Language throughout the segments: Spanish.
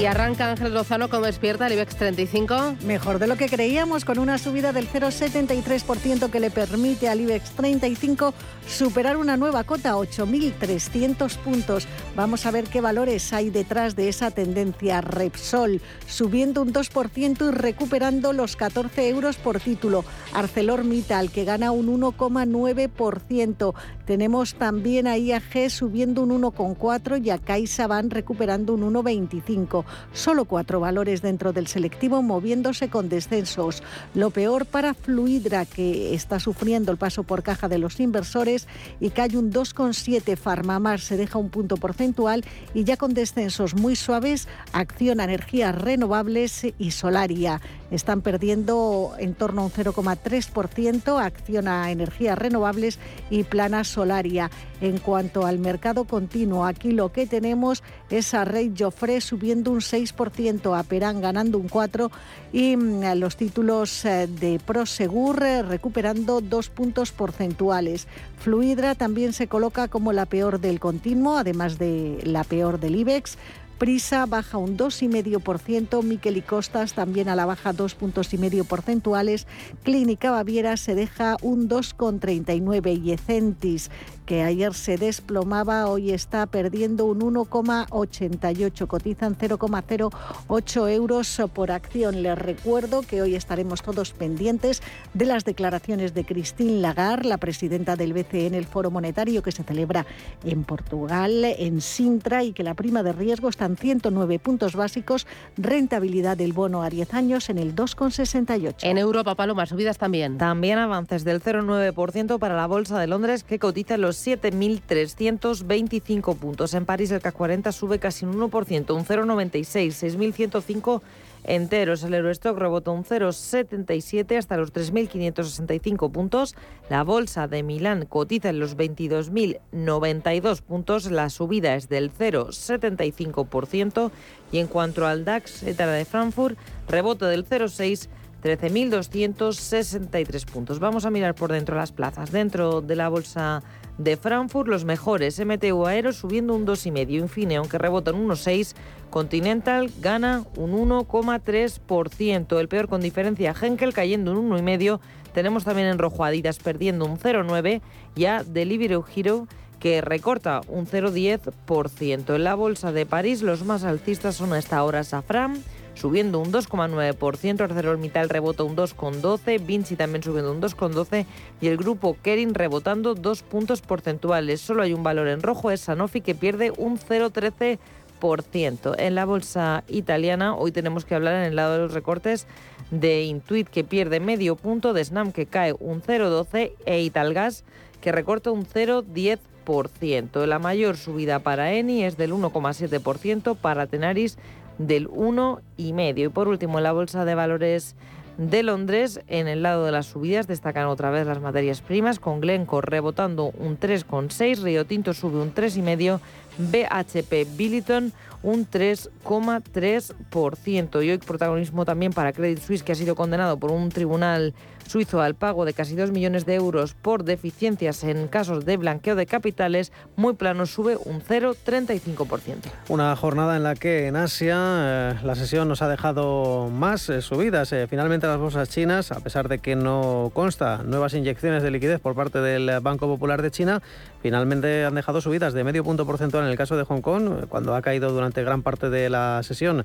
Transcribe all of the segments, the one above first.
Y arranca Ángel Lozano como despierta el IBEX 35. Mejor de lo que creíamos, con una subida del 0,73% que le permite al IBEX 35 superar una nueva cota, 8.300 puntos. Vamos a ver qué valores hay detrás de esa tendencia. Repsol subiendo un 2% y recuperando los 14 euros por título. ArcelorMittal que gana un 1,9%. Tenemos también a IAG subiendo un 1,4% y a CaixaBank recuperando un 1,25%. Solo cuatro valores dentro del selectivo moviéndose con descensos. Lo peor para Fluidra, que está sufriendo el paso por caja de los inversores y cae un 2,7. Farmamar se deja un punto porcentual y ya con descensos muy suaves, Acciona Energías Renovables y Solaria. Están perdiendo en torno a un 0,3%, Acciona Energías Renovables y Plana Solaria. En cuanto al mercado continuo, aquí lo que tenemos es a Rey Joffre subiendo un 6%, a Perán ganando un 4% y mm, los títulos eh, de Prosegur eh, recuperando dos puntos porcentuales. Fluidra también se coloca como la peor del continuo, además de la peor del IBEX. Prisa baja un 2,5%, Miquel y Costas también a la baja dos puntos y medio porcentuales, Clínica Baviera se deja un 2,39 y Ecentis que ayer se desplomaba, hoy está perdiendo un 1,88, cotizan 0,08 euros por acción. Les recuerdo que hoy estaremos todos pendientes de las declaraciones de Christine Lagarde, la presidenta del BCE en el Foro Monetario que se celebra en Portugal, en Sintra, y que la prima de riesgo está en 109 puntos básicos, rentabilidad del bono a 10 años en el 2,68. En Europa, Paloma, subidas también. También avances del 0,9% para la Bolsa de Londres que cotiza en los 7.325 puntos. En París el CAC 40 sube casi un 1%, un 0,96, 6.105 enteros. El Eurostock rebota un 0,77 hasta los 3.565 puntos. La bolsa de Milán cotiza en los 22.092 puntos. La subida es del 0,75%. Y en cuanto al DAX, etala de Frankfurt, rebote del 0,6 13.263 puntos. Vamos a mirar por dentro las plazas. Dentro de la bolsa de Frankfurt, los mejores. MTU Aero subiendo un 2,5. Infine, aunque rebota un 1,6. Continental gana un 1,3%. El peor con diferencia. Henkel cayendo un 1,5. Tenemos también en rojo Adidas perdiendo un 0,9. Ya Delivery Hero que recorta un 0,10%. En la bolsa de París los más alcistas son a esta hora Safran subiendo un 2,9%, ArcelorMittal rebota un 2,12%, Vinci también subiendo un 2,12% y el grupo Kering rebotando dos puntos porcentuales. Solo hay un valor en rojo, es Sanofi que pierde un 0,13%. En la bolsa italiana hoy tenemos que hablar en el lado de los recortes de Intuit que pierde medio punto, de Snam que cae un 0,12 e Italgas que recorta un 0,10%. La mayor subida para Eni es del 1,7%, para Tenaris del 1,5%. Y por último, la Bolsa de Valores de Londres, en el lado de las subidas destacan otra vez las materias primas, con Glencore rebotando un 3,6, Río Tinto sube un 3,5, BHP Billiton un 3,3%. Y hoy protagonismo también para Credit Suisse, que ha sido condenado por un tribunal suizo al pago de casi 2 millones de euros por deficiencias en casos de blanqueo de capitales, muy plano sube un 0,35%. Una jornada en la que en Asia eh, la sesión nos ha dejado más eh, subidas. Eh, finalmente las bolsas chinas, a pesar de que no consta nuevas inyecciones de liquidez por parte del Banco Popular de China, finalmente han dejado subidas de medio punto porcentual en el caso de Hong Kong, cuando ha caído durante gran parte de la sesión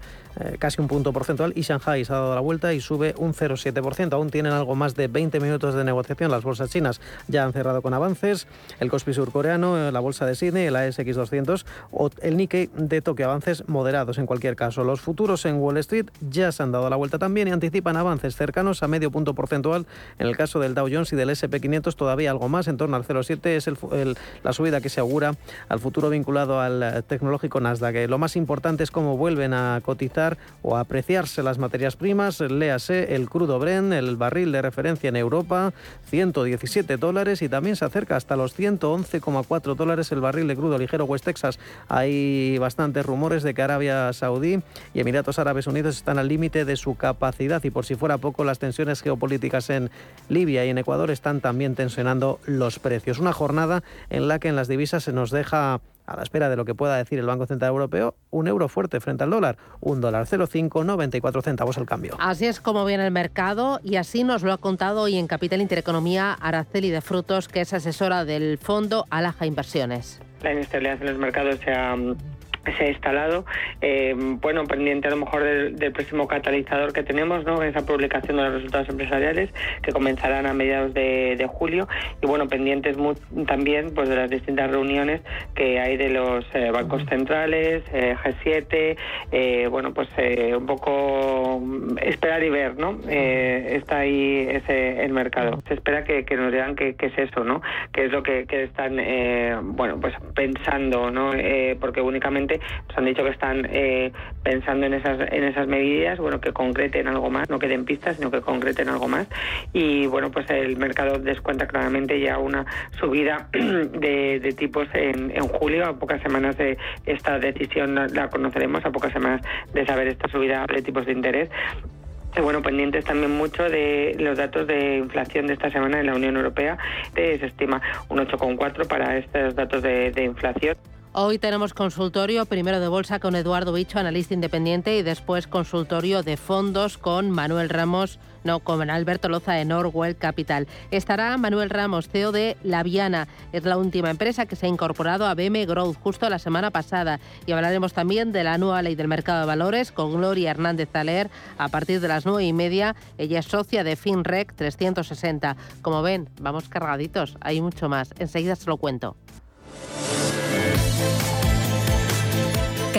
casi un punto porcentual, y Shanghai se ha dado la vuelta y sube un 0,7%. Aún tienen algo más de 20 minutos de negociación. Las bolsas chinas ya han cerrado con avances. El Kospi surcoreano, la bolsa de Sydney, el ASX 200 o el Nikkei de Tokio. Avances moderados en cualquier caso. Los futuros en Wall Street ya se han dado la vuelta también y anticipan avances cercanos a medio punto porcentual. En el caso del Dow Jones y del SP500 todavía algo más, en torno al 0,7 es el, la subida que se augura al futuro vinculado al tecnológico Nasdaq. Lo más importante es cómo vuelven a cotizar o a apreciarse las materias primas. Léase el crudo Bren, el barril de referencia en Europa, 117 dólares y también se acerca hasta los 111,4 dólares el barril de crudo ligero West Texas. Hay bastantes rumores de que Arabia Saudí y Emiratos Árabes Unidos están al límite de su capacidad y por si fuera poco las tensiones geopolíticas en Libia y en Ecuador están también tensionando los precios. Una jornada la que en las divisas se nos deja a la espera de lo que pueda decir el Banco Central Europeo, un euro fuerte frente al dólar, un dólar 0,594 centavos al cambio. Así es como viene el mercado y así nos lo ha contado hoy en Capital Intereconomía Araceli de Frutos, que es asesora del fondo Alaja Inversiones. La inestabilidad en los mercados se ha se ha instalado, eh, bueno, pendiente a lo mejor del, próximo catalizador que tenemos, ¿no? Esa publicación de los resultados empresariales que comenzarán a mediados de, julio y bueno, pendientes también pues de las distintas reuniones que hay de los eh, bancos centrales, eh, G7, bueno, pues un poco esperar y ver, ¿no? está ahí ese el mercado. Se espera que, nos digan qué es eso, ¿no? Que es lo que, que están, bueno, pues pensando, ¿no? porque únicamente nos han dicho que están eh, pensando en esas, en esas medidas, bueno, que concreten algo más, no queden pistas, sino que concreten algo más. Y bueno, pues el mercado descuenta claramente ya una subida de, tipos en, en, julio, a pocas semanas de esta decisión la conoceremos, a pocas semanas de saber esta subida de tipos de interés bueno, pendientes también mucho de los datos de inflación de esta semana en la Unión Europea. Se estima un 8,4 para estos datos de inflación. Hoy tenemos consultorio primero de bolsa con Eduardo Bicho, analista independiente, y después consultorio de fondos con Manuel Ramos, no, con Alberto Loza de Norwell Capital. Estará Manuel Ramos, CEO de Laviana. Es la última empresa que se ha incorporado a BM Growth justo la semana pasada. Y hablaremos también de la nueva ley del mercado de valores con Gloria Hernández Taler a partir de las nueve y media. Ella es socia de FinRec 360. Como ven, vamos cargaditos. Hay mucho más. Enseguida se lo cuento.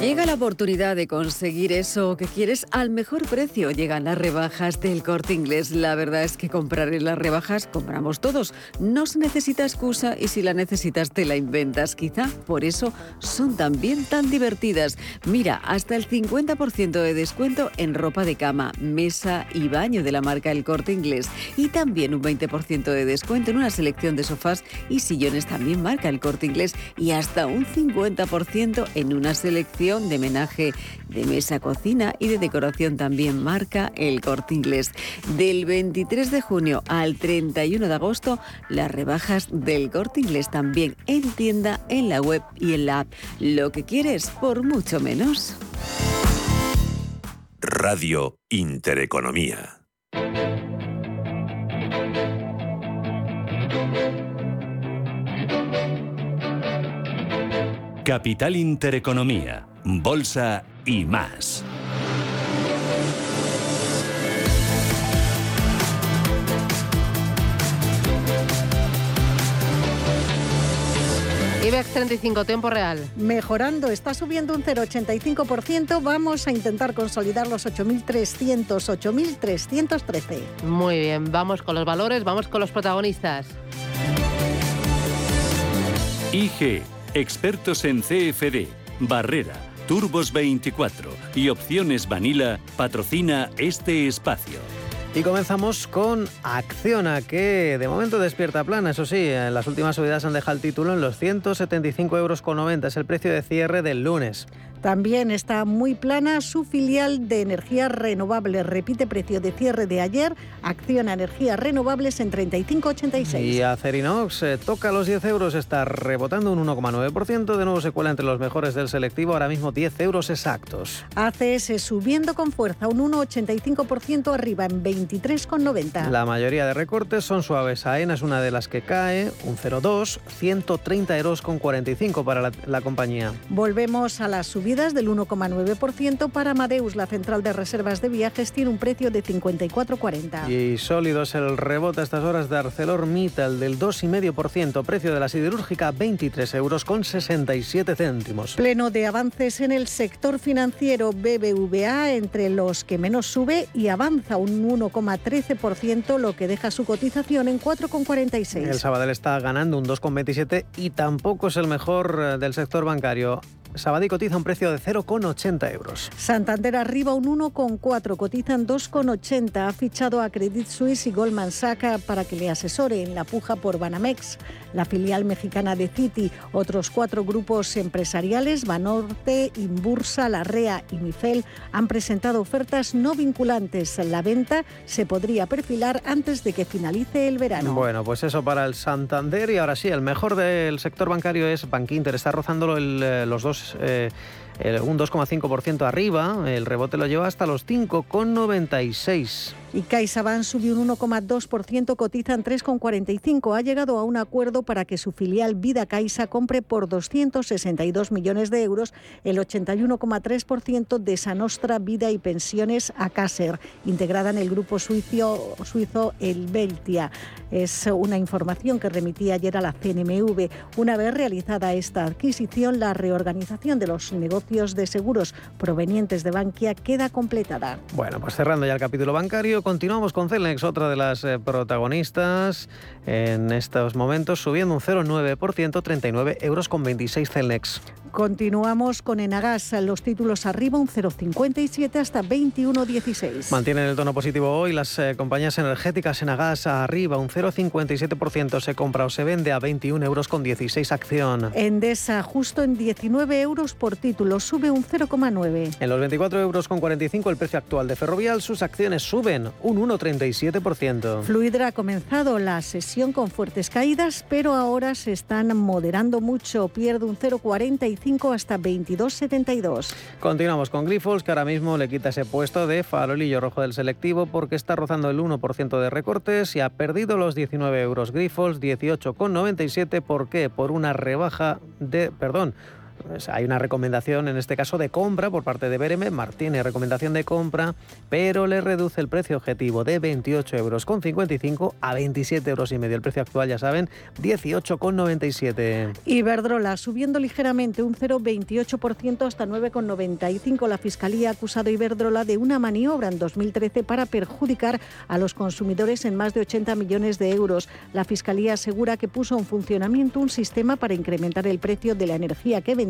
Llega la oportunidad de conseguir eso que quieres al mejor precio. Llegan las rebajas del corte inglés. La verdad es que comprar las rebajas compramos todos. No se necesita excusa y si la necesitas te la inventas. Quizá por eso son también tan divertidas. Mira, hasta el 50% de descuento en ropa de cama, mesa y baño de la marca El Corte Inglés. Y también un 20% de descuento en una selección de sofás y sillones también marca El Corte Inglés. Y hasta un 50% en una selección de menaje de mesa cocina y de decoración también marca el corte inglés. Del 23 de junio al 31 de agosto, las rebajas del corte inglés también en tienda, en la web y en la app. Lo que quieres por mucho menos. Radio Intereconomía. Capital Intereconomía bolsa y más. IBEX 35, tiempo real. Mejorando, está subiendo un 0,85%. Vamos a intentar consolidar los 8.300, 8.313. Muy bien, vamos con los valores, vamos con los protagonistas. IG, expertos en CFD, Barrera Turbos 24 y Opciones Vanilla patrocina este espacio. Y comenzamos con Acciona, que de momento despierta plana. Eso sí, en las últimas subidas han dejado el título en los 175,90 euros. Es el precio de cierre del lunes. También está muy plana su filial de energía renovable. Repite precio de cierre de ayer. Acción a energías renovables en 35,86. Y Acerinox eh, toca los 10 euros, está rebotando un 1,9%. De nuevo se cuela entre los mejores del selectivo, ahora mismo 10 euros exactos. ACS subiendo con fuerza, un 1,85% arriba en 23,90. La mayoría de recortes son suaves. AENA es una de las que cae, un 0,2, 130 euros con 45 para la, la compañía. Volvemos a las subidas del 1,9% para Amadeus. La central de reservas de viajes tiene un precio de 54,40. Y sólidos el rebote a estas horas de ArcelorMittal del 2,5%, precio de la siderúrgica 23 euros con 67 céntimos. Pleno de avances en el sector financiero BBVA entre los que menos sube y avanza un 1,13%, lo que deja su cotización en 4,46. El Sabadell está ganando un 2,27 y tampoco es el mejor eh, del sector bancario. Sabadell cotiza un precio de 0,80 euros. Santander arriba un 1,4, cotizan 2,80. Ha fichado a Credit Suisse y Goldman Sachs para que le asesore en la puja por Banamex, la filial mexicana de Citi. Otros cuatro grupos empresariales, Banorte, Inbursa, Larrea y Mifel, han presentado ofertas no vinculantes. La venta se podría perfilar antes de que finalice el verano. Bueno, pues eso para el Santander y ahora sí, el mejor del sector bancario es Bankinter. Está rozándolo el, eh, los dos é un 2,5% arriba, el rebote lo lleva hasta los 5,96. Y CaixaBank subió un 1,2%, cotizan 3,45. Ha llegado a un acuerdo para que su filial Vida Caixa compre por 262 millones de euros el 81,3% de Sanostra Vida y Pensiones a Caser, integrada en el grupo suizo, suizo Helvetia. Es una información que remití ayer a la CNMV. Una vez realizada esta adquisición, la reorganización de los negocios de seguros provenientes de Bankia queda completada. Bueno, pues cerrando ya el capítulo bancario, continuamos con Celnex, otra de las eh, protagonistas en estos momentos, subiendo un 0,9%, 39 euros con 26 Celnex. Continuamos con Enagas, los títulos arriba un 0,57 hasta 21,16. Mantienen el tono positivo hoy las eh, compañías energéticas Enagas arriba un 0,57%, se compra o se vende a 21 euros con 16 acción. Endesa justo en 19 euros por título, sube un 0,9. En los 24 euros con 45 el precio actual de Ferrovial, sus acciones suben un 1,37%. Fluidra ha comenzado la sesión con fuertes caídas, pero ahora se están moderando mucho, pierde un 0,45 hasta 22,72. Continuamos con Grifols, que ahora mismo le quita ese puesto de farolillo rojo del selectivo porque está rozando el 1% de recortes y ha perdido los 19 euros. Grifols 18,97. ¿Por qué? Por una rebaja de, perdón, pues hay una recomendación en este caso de compra por parte de Bereme. Martínez, recomendación de compra, pero le reduce el precio objetivo de 28 euros con 55 a 27 euros. El precio actual, ya saben, 18,97. Iberdrola subiendo ligeramente un 0,28% hasta 9,95. La Fiscalía ha acusado a Iberdrola de una maniobra en 2013 para perjudicar a los consumidores en más de 80 millones de euros. La Fiscalía asegura que puso en funcionamiento un sistema para incrementar el precio de la energía que vendía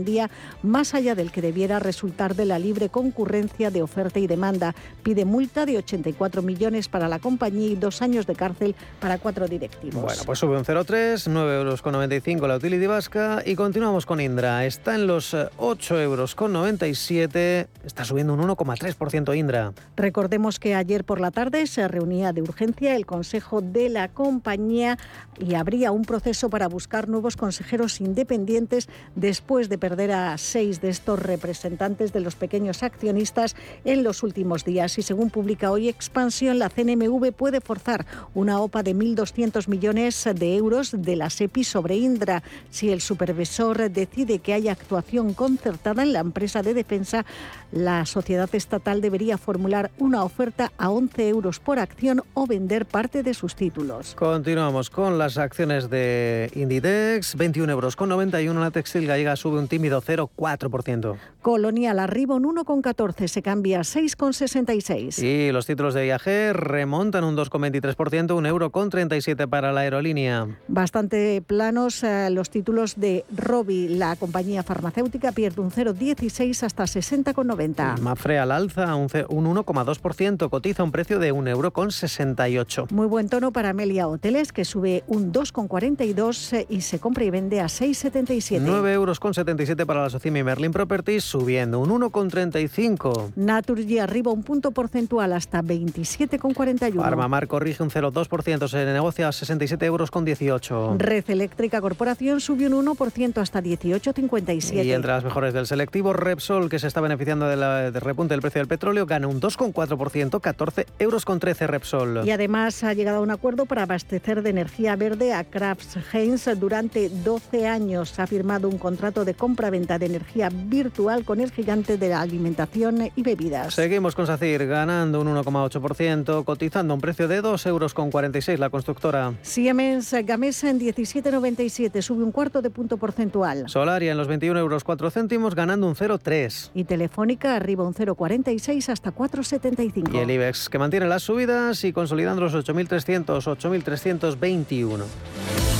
más allá del que debiera resultar de la libre concurrencia de oferta y demanda. Pide multa de 84 millones para la compañía y dos años de cárcel para cuatro directivos. Bueno, pues sube un 0,3, 9 euros con 95 la utility vasca y continuamos con Indra. Está en los 8 eh, euros con 97, está subiendo un 1,3% Indra. Recordemos que ayer por la tarde se reunía de urgencia el Consejo de la compañía y habría un proceso para buscar nuevos consejeros independientes después de perder a seis de estos representantes de los pequeños accionistas en los últimos días. Y según publica hoy Expansión, la CNMV puede forzar una OPA de 1.200 millones de euros de la SEPI sobre Indra. Si el supervisor decide que haya actuación concertada en la empresa de defensa, la sociedad estatal debería formular una oferta a 11 euros por acción o vender parte de sus títulos. Continuamos con las acciones de Inditex, 21 euros con 91. La textil gallega sube un tímido 0,4%. Colonial arriba un 1,14, se cambia a 6,66. Y los títulos de IAG remontan un 2,23%, un euro con 37 para la aerolínea. Bastante planos eh, los títulos de Robi, la compañía farmacéutica pierde un 0,16 hasta 60,90. Mafre al alza un, un 1,2%, cotiza un precio de un euro con 68. Muy buen tono para Amelia Hoteles, que sube un 2,42 eh, y se compra y vende a 6,77. 9 euros con 70 0,67 para la Socimi Merlin Properties, subiendo un 1,35. Naturgy arriba un punto porcentual hasta 27,41. Armamar corrige un 0,2%, se negocia a 67 euros con 18. Red Eléctrica Corporación subió un 1% hasta 18,57. Y entre las mejores del selectivo, Repsol, que se está beneficiando de la de repunte del precio del petróleo, gana un 2,4%, 14 euros con 13 Repsol. Y además ha llegado a un acuerdo para abastecer de energía verde a Krafts Heinz durante 12 años. Ha firmado un contrato de compra-venta de energía virtual con el gigante de la alimentación y bebidas. Seguimos con SACIR ganando un 1,8%, cotizando a un precio de 2,46 euros con 46 la constructora. Siemens Gamesa en 17,97, sube un cuarto de punto porcentual. Solaria en los 21 euros 4 céntimos, ganando un 0,3. Y Telefónica arriba un 0,46 hasta 4,75. Y el IBEX que mantiene las subidas y consolidando los 8.300, 8.321.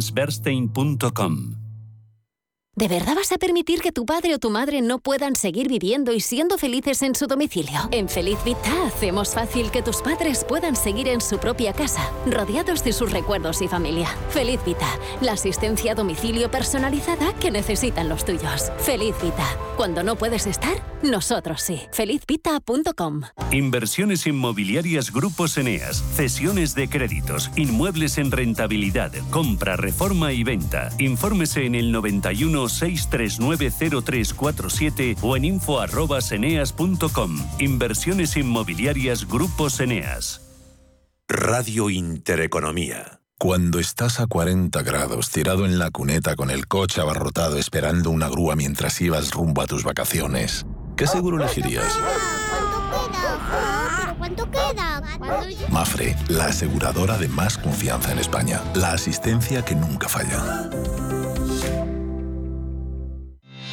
allianceberstein.com. ¿De verdad vas a permitir que tu padre o tu madre no puedan seguir viviendo y siendo felices en su domicilio? En Feliz Vita hacemos fácil que tus padres puedan seguir en su propia casa, rodeados de sus recuerdos y familia. Feliz Vita, la asistencia a domicilio personalizada que necesitan los tuyos. Feliz Vita, cuando no puedes estar, nosotros sí. Felizvita.com. Inversiones inmobiliarias Grupos Eneas, cesiones de créditos, inmuebles en rentabilidad, compra, reforma y venta. Infórmese en el 91 639 0347 o en info@eneas.com. Inversiones inmobiliarias Grupos Eneas. Radio Intereconomía. Cuando estás a 40 grados tirado en la cuneta con el coche abarrotado esperando una grúa mientras ibas rumbo a tus vacaciones, ¿qué seguro elegirías? ¿Cuánto queda? Mafre, la aseguradora de más confianza en España. La asistencia que nunca falla.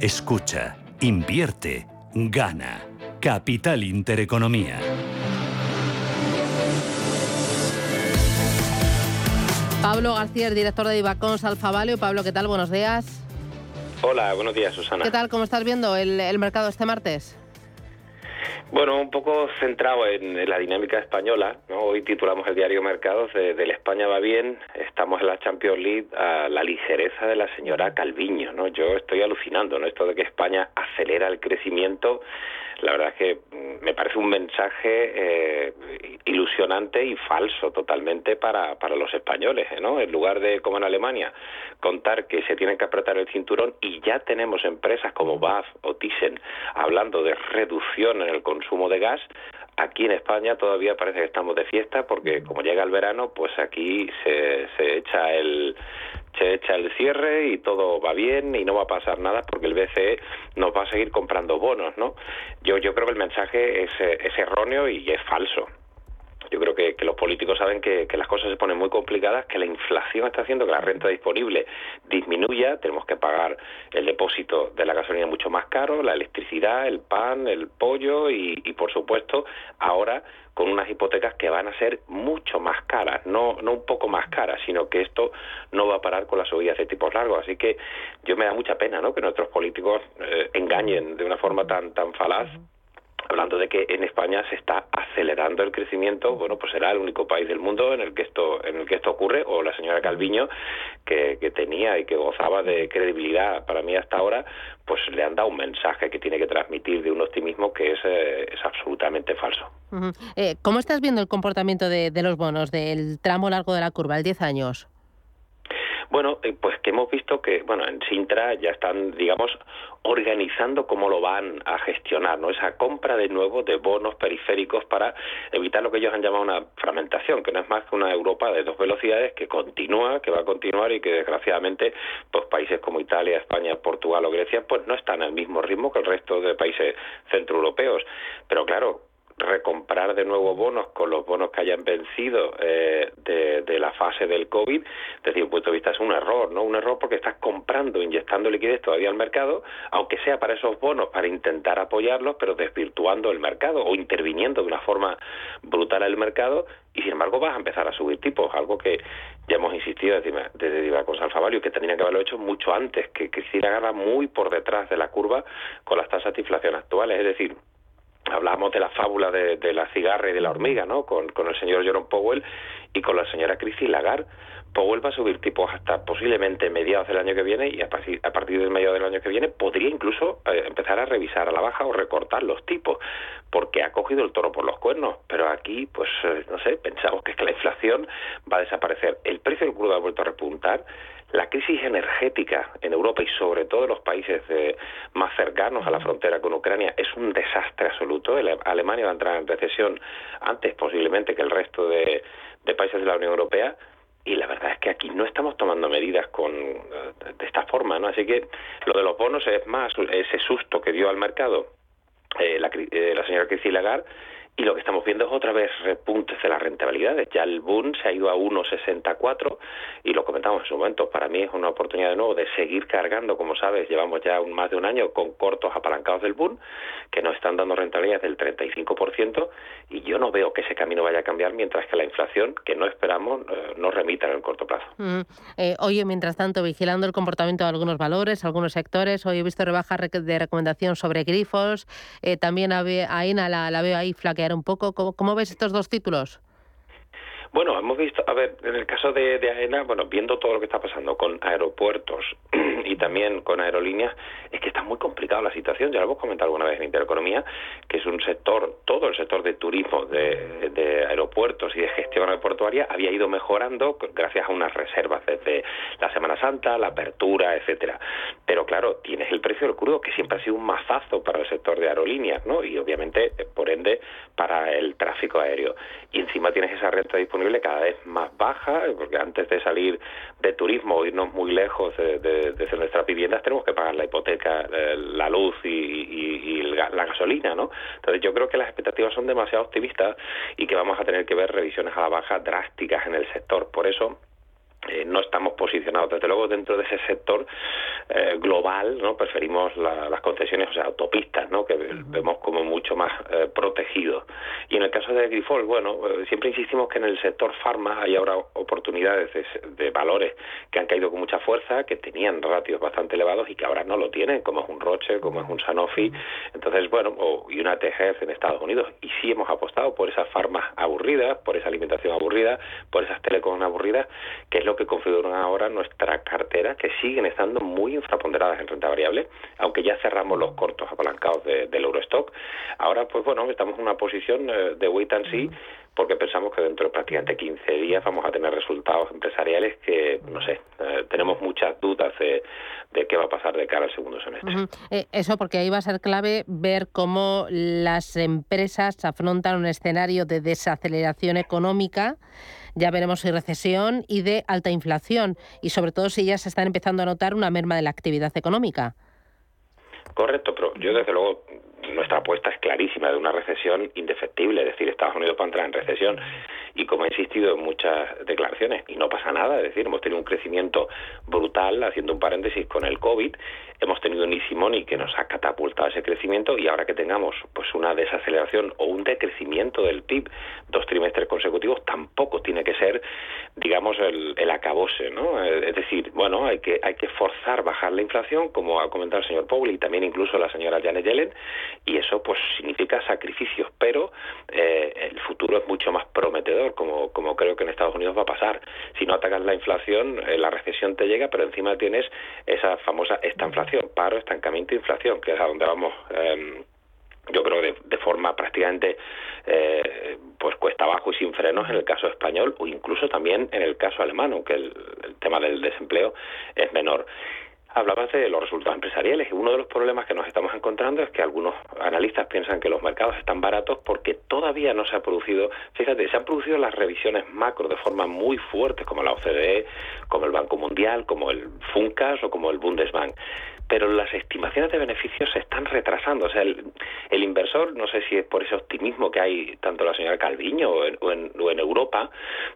Escucha, invierte, gana. Capital Intereconomía. Pablo García, el director de Ibacons Alfavalio. Pablo, ¿qué tal? Buenos días. Hola, buenos días, Susana. ¿Qué tal? ¿Cómo estás viendo el, el mercado este martes? Bueno, un poco centrado en, en la dinámica española. ¿no? Hoy titulamos el diario Mercados de, del España va bien, estamos en la Champions League a la ligereza de la señora Calviño. ¿no? Yo estoy alucinando, ¿no? esto de que España acelera el crecimiento. La verdad es que mm, me parece un mensaje eh, ilusionante y falso totalmente para, para los españoles, ¿eh? ¿no? En lugar de, como en Alemania, contar que se tienen que apretar el cinturón y ya tenemos empresas como BAF o Thyssen hablando de reducción en el consumo de gas, Aquí en España todavía parece que estamos de fiesta porque como llega el verano, pues aquí se, se echa el se echa el cierre y todo va bien y no va a pasar nada porque el BCE nos va a seguir comprando bonos, ¿no? Yo yo creo que el mensaje es, es erróneo y es falso. Yo creo que, los políticos saben que, las cosas se ponen muy complicadas, que la inflación está haciendo que la renta disponible disminuya, tenemos que pagar el depósito de la gasolina mucho más caro, la electricidad, el pan, el pollo y, por supuesto ahora con unas hipotecas que van a ser mucho más caras, no, no un poco más caras, sino que esto no va a parar con las subidas de tipos largos. Así que yo me da mucha pena ¿no? que nuestros políticos eh, engañen de una forma tan, tan falaz hablando de que en España se está acelerando el crecimiento, bueno, pues será el único país del mundo en el que esto, en el que esto ocurre, o la señora Calviño, que, tenía y que gozaba de credibilidad para mí hasta ahora, pues le han dado un mensaje que tiene que transmitir de un optimismo que es, eh, es absolutamente falso. Eh, ¿Cómo estás viendo el comportamiento de, de los bonos del tramo largo de la curva, el 10 años? Bueno, eh, pues que hemos visto que, bueno, en Sintra ya están, digamos, organizando cómo lo van a gestionar, ¿no? Esa compra de nuevo de bonos periféricos para evitar lo que ellos han llamado una fragmentación, que no es más que una Europa de dos velocidades que continúa, que va a continuar y que desgraciadamente, pues países como Italia, España, Portugal o Grecia, pues no están al mismo ritmo que el resto de países centroeuropeos. Pero claro, recomprar de nuevo bonos con los bonos que hayan vencido eh, de, la fase del COVID, desde un punto de vista es un error, ¿no? Un error porque estás comprando, inyectando liquidez todavía al mercado, aunque sea para esos bonos, para intentar apoyarlos, pero desvirtuando el mercado o interviniendo de una forma brutal al mercado. Y sin embargo vas a empezar a subir tipos, algo que ya hemos insistido desde, desde con Salfavalio que tendrían que haberlo hecho mucho antes, que quisiera agarrar muy por detrás de la curva con las tasas de inflación actuales, es decir, hablábamos de la fábula de, la cigarra y de la hormiga, ¿no? Con, el señor Jerome Powell y con la señora Christine Lagarde. Powell va a subir tipos hasta posiblemente mediados del año que viene y a partir, a partir del medio del año que viene podría incluso eh, empezar a revisar a la baja o recortar los tipos, porque ha cogido el toro por los cuernos. Pero aquí, pues, eh, no sé, pensamos que es que la inflación va a desaparecer. El precio del crudo ha vuelto a repuntar la crisis energética en Europa y sobre todo en los países más cercanos a la frontera con Ucrania es un desastre absoluto. Alemania va a entrar en recesión antes posiblemente que el resto de, países de la Unión Europea y la verdad es que aquí no estamos tomando medidas con de esta forma, ¿no? Así que lo de los bonos es más ese susto que dio al mercado eh, la, eh, la señora Christine Lagarde y lo que estamos viendo es otra vez repuntes de las rentabilidades. Ya el boom se ha ido a 1,64 y lo comentamos en su momento. Para mí es una oportunidad de nuevo de seguir cargando, como sabes, llevamos ya un, más de un año con cortos apalancados del boom que nos están dando rentabilidades del 35% y yo no veo que ese camino vaya a cambiar mientras que la inflación, que no esperamos, eh, no remita en el corto plazo. Mm. Eh, oye, mientras tanto, vigilando el comportamiento de algunos valores, algunos sectores, hoy he visto rebajas de recomendación sobre grifos, eh, también a AINA la, la veo ahí flaquear un poco. ¿Cómo, ves estos dos títulos? Bueno, hemos visto, a ver, en el caso de, de, AENA, bueno, viendo todo lo que está pasando con aeropuertos y también con aerolíneas, es que está muy complicada la situación. Ya lo hemos comentado alguna vez en Intereconomía, que es un sector, todo el sector de turismo, de, de aeropuertos y de gestión aeroportuaria había ido mejorando gracias a unas reservas desde la Semana Santa, la apertura, etcétera. Pero claro, tienes el precio del crudo, que siempre ha sido un mazazo para el sector de aerolíneas, ¿no? Y obviamente, por ende, para el tráfico aéreo. Y encima tienes esa renta disponible cada vez más baja, porque antes de salir de turismo o irnos muy lejos de, nuestras viviendas tenemos que pagar la hipoteca, eh, la luz y, la gasolina, ¿no? Entonces yo creo que las expectativas son demasiado optimistas y que vamos a tener que ver revisiones a la baja drásticas en el sector. Por eso eh, no estamos posicionados. Desde luego dentro de ese sector eh, global no preferimos las concesiones o sea autopistas no que vemos como mucho más eh, protegidos y en el caso de Grifol bueno siempre insistimos que en el sector farma hay ahora oportunidades de, valores que han caído con mucha fuerza que tenían ratios bastante elevados y que ahora no lo tienen como es un Roche como es un Sanofi. Entonces bueno y una TGF en Estados Unidos. Y sí hemos apostado por esas farmas aburridas por esa alimentación aburrida por esas telecom aburridas que es lo que configuran ahora nuestra cartera, que siguen estando muy infraponderadas en renta variable, aunque ya cerramos los cortos apalancados del Eurostock. Ahora, pues bueno, estamos en una posición eh, de wait and see, porque pensamos que dentro de prácticamente 15 días vamos a tener resultados empresariales que, no sé, eh, tenemos muchas dudas de, qué va a pasar de cara al segundo semestre. Eh, eso porque ahí va a ser clave ver cómo las empresas afrontan un escenario de desaceleración económica ya veremos si recesión y de alta inflación y sobre todo si ya se están empezando a notar una merma de la actividad económica. Correcto, pero yo desde luego nuestra apuesta es clarísima de una recesión indefectible, es decir, Estados Unidos va a entrar en recesión. Y como he insistido en muchas declaraciones, y no pasa nada, es decir, hemos tenido un crecimiento brutal, haciendo un paréntesis con el COVID, hemos tenido un Isimoni que nos ha catapultado ese crecimiento y ahora que tengamos pues una desaceleración o un decrecimiento del PIB dos trimestres consecutivos, tampoco tiene que ser, digamos, el, el acabose, ¿no? Es decir, bueno, hay que, hay que forzar bajar la inflación, como ha comentado el señor Powell y también incluso la señora Janet Yellen, y eso pues significa sacrificios, pero eh, el futuro es mucho más prometedor, como, como creo que en Estados Unidos va a pasar. Si no atacas la inflación, eh, la recesión te llega, pero encima tienes esa famosa esta inflación, paro, estancamiento inflación, que es a donde vamos. Em, yo creo de, de forma prácticamente eh, pues cuesta abajo y sin frenos en el caso español o incluso también en el caso alemán, aunque el tema del desempleo es menor. Hablabas de los resultados empresariales. Y uno de los problemas que nos estamos encontrando es que algunos analistas piensan que los mercados están baratos porque todavía no se ha producido, fíjate, se han producido las revisiones macro de forma muy fuerte como la OCDE, como el Banco Mundial, como el FUNCAS o como el Bundesbank pero las estimaciones de beneficios se están retrasando. O sea, el, inversor, no sé si es por ese optimismo que hay tanto la señora Calviño o en, o en, Europa,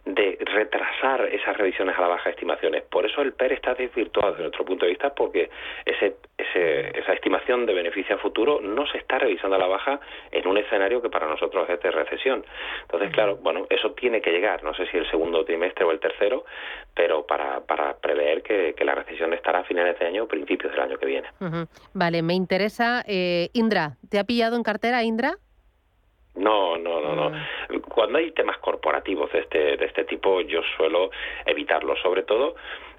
de retrasar esas revisiones a la baja de estimaciones. Por eso el PER está desvirtuado desde nuestro punto de vista, porque ese, ese, esa estimación de beneficio a futuro no se está revisando a la baja en un escenario que para nosotros es de recesión. Entonces, claro, bueno, eso tiene que llegar, no sé si el segundo trimestre o el tercero, pero para, para prever que, que la recesión estará a finales de año o principios del año que viene. Vale, me interesa. Eh, Indra, ¿te ha pillado en cartera, Indra? No, no, no, no. Ah. Cuando hay temas corporativos de este, de este tipo, yo suelo evitarlo. Sobre todo,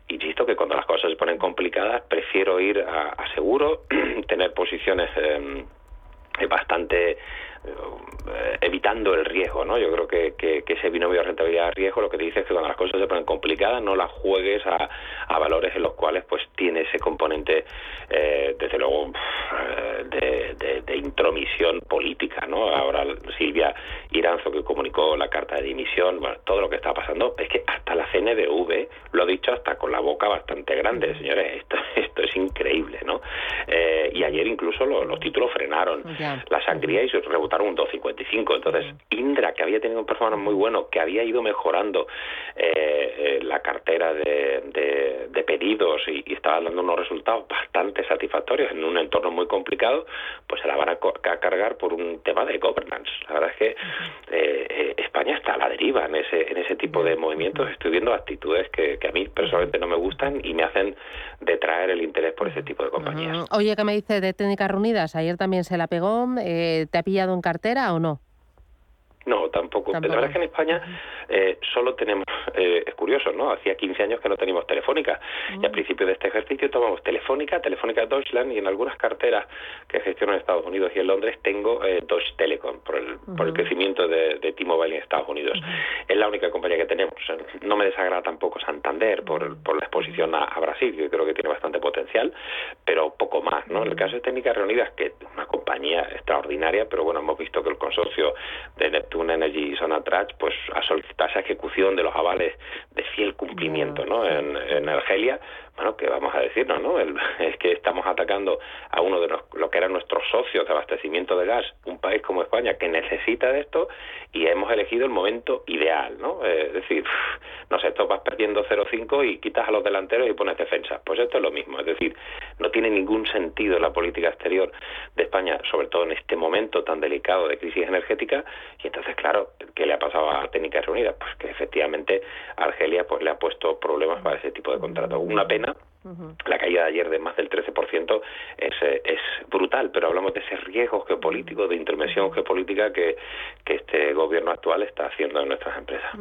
insisto que cuando las cosas se ponen complicadas, prefiero ir a, seguro, tener posiciones em, bastante eh, evitando el riesgo, ¿no? Yo creo que, que, ese binomio de rentabilidad-riesgo lo que te dice es que cuando las cosas se ponen complicadas no las juegues a, a valores en los cuales pues tiene ese componente, eh, desde luego, eh, de, de, intromisión política, ¿no? Ahora Silvia Iranzo que comunicó la carta de dimisión, bueno, todo lo que está pasando, es que hasta la CNDV lo ha dicho hasta con la boca bastante grande, señores, esto, esto es increíble, ¿no? Y ayer incluso los títulos frenaron la sangría y se rebotaron un 2,55. Entonces, Indra, que había tenido un performance muy bueno, que había ido mejorando eh, eh, la cartera de, de, pedidos y, estaba dando unos resultados bastante satisfactorios en un entorno muy complicado, pues se la van a, cargar por un tema de governance. La verdad es que eh, España está a la deriva en ese, en ese tipo de movimientos. Estoy viendo actitudes que, que a mí personalmente no me gustan y me hacen detraer el interés por ese tipo de compañías. Oye, ¿qué me dice de Técnicas Reunidas? Ayer también se la pegó. ¿Te ha pillado en cartera o no? No, tampoco. La verdad es que en España eh, solo tenemos, eh, es curioso, ¿no? Hacía 15 años que no teníamos Telefónica. Y al mm. principio de este ejercicio tomamos Telefónica, Telefónica Deutschland y en algunas carteras que gestiono en Estados Unidos y en Londres tengo eh, Deutsche Telekom por el, por el crecimiento de, de T-Mobile en Estados Unidos. Es la única compañía que tenemos. No me desagrada tampoco Santander por, por la exposición a, Brasil, que creo que tiene bastante potencial, pero poco más, ¿no? En el caso de Técnicas Reunidas, que es una compañía extraordinaria, pero bueno, hemos visto que el consorcio de Neptuno un Energy y Sonatrach pues a solicitar esa ejecución de los avales de fiel cumplimiento ¿no? en, en Argelia bueno, que vamos a decirnos, ¿no? es que estamos atacando a uno de los, lo que eran nuestros socios de abastecimiento de gas, un país como España que necesita de esto y hemos elegido el momento ideal, ¿no? Eh, es decir, no sé, esto vas perdiendo 0,5 y quitas a los delanteros y pones defensa. Pues esto es lo mismo, es decir, no tiene ningún sentido la política exterior de España, sobre todo en este momento tan delicado de crisis energética y entonces, claro, ¿qué le ha pasado a Técnicas Reunidas? Pues que efectivamente Argelia pues le ha puesto problemas para ese tipo de contrato. Una pena la caída de ayer de más del 13% es, eh, es brutal, pero hablamos de ese riesgo geopolítico, de intervención geopolítica que, que este gobierno actual está haciendo en nuestras empresas.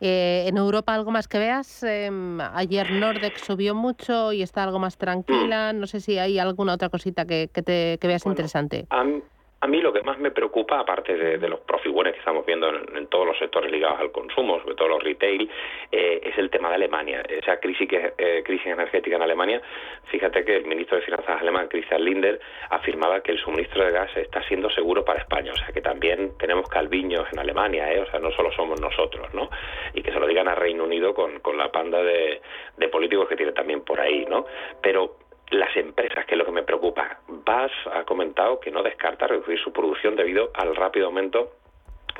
Eh, ¿En Europa algo más que veas? Em, ayer Nordex subió mucho y está algo más tranquila. Mm. No sé si hay alguna otra cosita que, que, te, que veas interesante. A mí lo que más me preocupa, aparte de, los profiguones que estamos viendo en, todos los sectores ligados al consumo, sobre todo los retail, eh, es el tema de Alemania. Esa crisis, que, eh, crisis energética en Alemania, fíjate que el ministro de Finanzas alemán, Christian Linder, afirmaba que el suministro de gas está siendo seguro para España. O sea, que también tenemos calviños en Alemania, ¿eh? o sea, no solo somos nosotros, ¿no? Y que se lo digan a Reino Unido con, la panda de, de políticos que tiene también por ahí, ¿no? Pero las empresas, que es lo que me preocupa. BAS ha comentado que no descarta reducir su producción debido al rápido aumento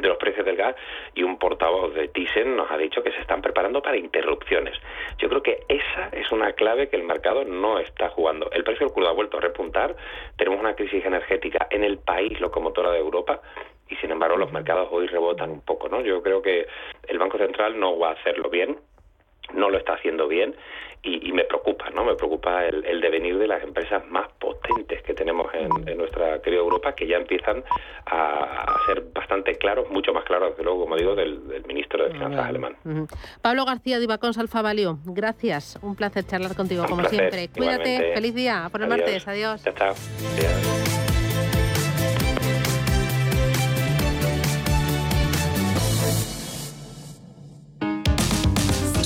de los precios del gas y un portavoz de Thyssen nos ha dicho que se están preparando para interrupciones. Yo creo que esa es una clave que el mercado no está jugando. El precio del crudo ha vuelto a repuntar, tenemos una crisis energética en el país locomotora de Europa y sin embargo los mercados hoy rebotan un poco, ¿no? Yo creo que el Banco Central no va a hacerlo bien, no lo está haciendo bien y, me preocupa, ¿no? Me preocupa el, devenir de las empresas más potentes que tenemos en, nuestra querida Europa, que ya empiezan a, ser bastante claros, mucho más claros, desde luego, como digo, del, ministro de Finanzas alemán. Pablo García de Ibacons Alfavalio, gracias. Un placer charlar contigo, como siempre. Cuídate, feliz día. Por el martes, adiós. chao.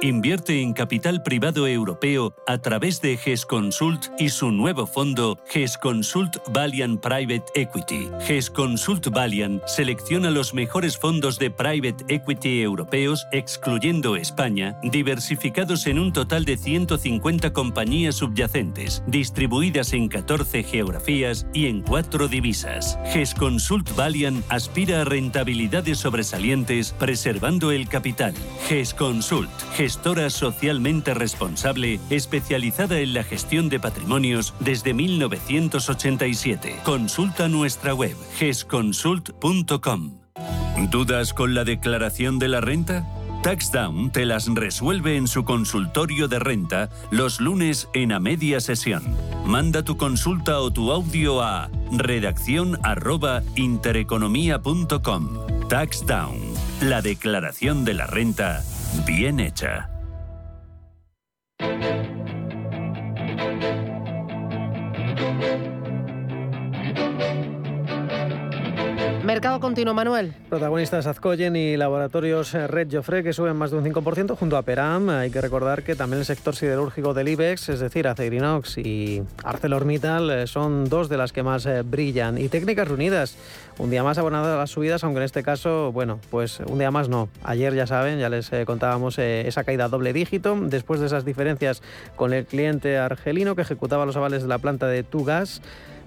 Invierte en capital privado europeo a través de GESConsult y su nuevo fondo GESConsult Valiant Private Equity. GESConsult Valiant selecciona los mejores fondos de private equity europeos, excluyendo España, diversificados en un total de 150 compañías subyacentes, distribuidas en 14 geografías y en 4 divisas. GESConsult Valiant aspira a rentabilidades sobresalientes preservando el capital. GESConsult gestora socialmente responsable especializada en la gestión de patrimonios desde 1987. Consulta nuestra web gesconsult.com. ¿Dudas con la declaración de la renta? TaxDown te las resuelve en su consultorio de renta los lunes en a media sesión. Manda tu consulta o tu audio a redacción intereconomía.com. TaxDown, la declaración de la renta bien hecha. Mercado continuo, Manuel. Protagonistas Azcoyen y laboratorios Red Joffre que suben más de un 5% junto a Peram. Hay que recordar que también el sector siderúrgico del IBEX, es decir, Acerinox y ArcelorMittal, eh, son dos de las que más eh, brillan. Y técnicas reunidas, un día más abonado a las subidas, aunque en este caso, bueno, pues un día más no. Ayer ya saben, ya les eh, contábamos esa caída doble dígito después de esas diferencias con el cliente argelino que ejecutaba los avales de la planta de Tugas.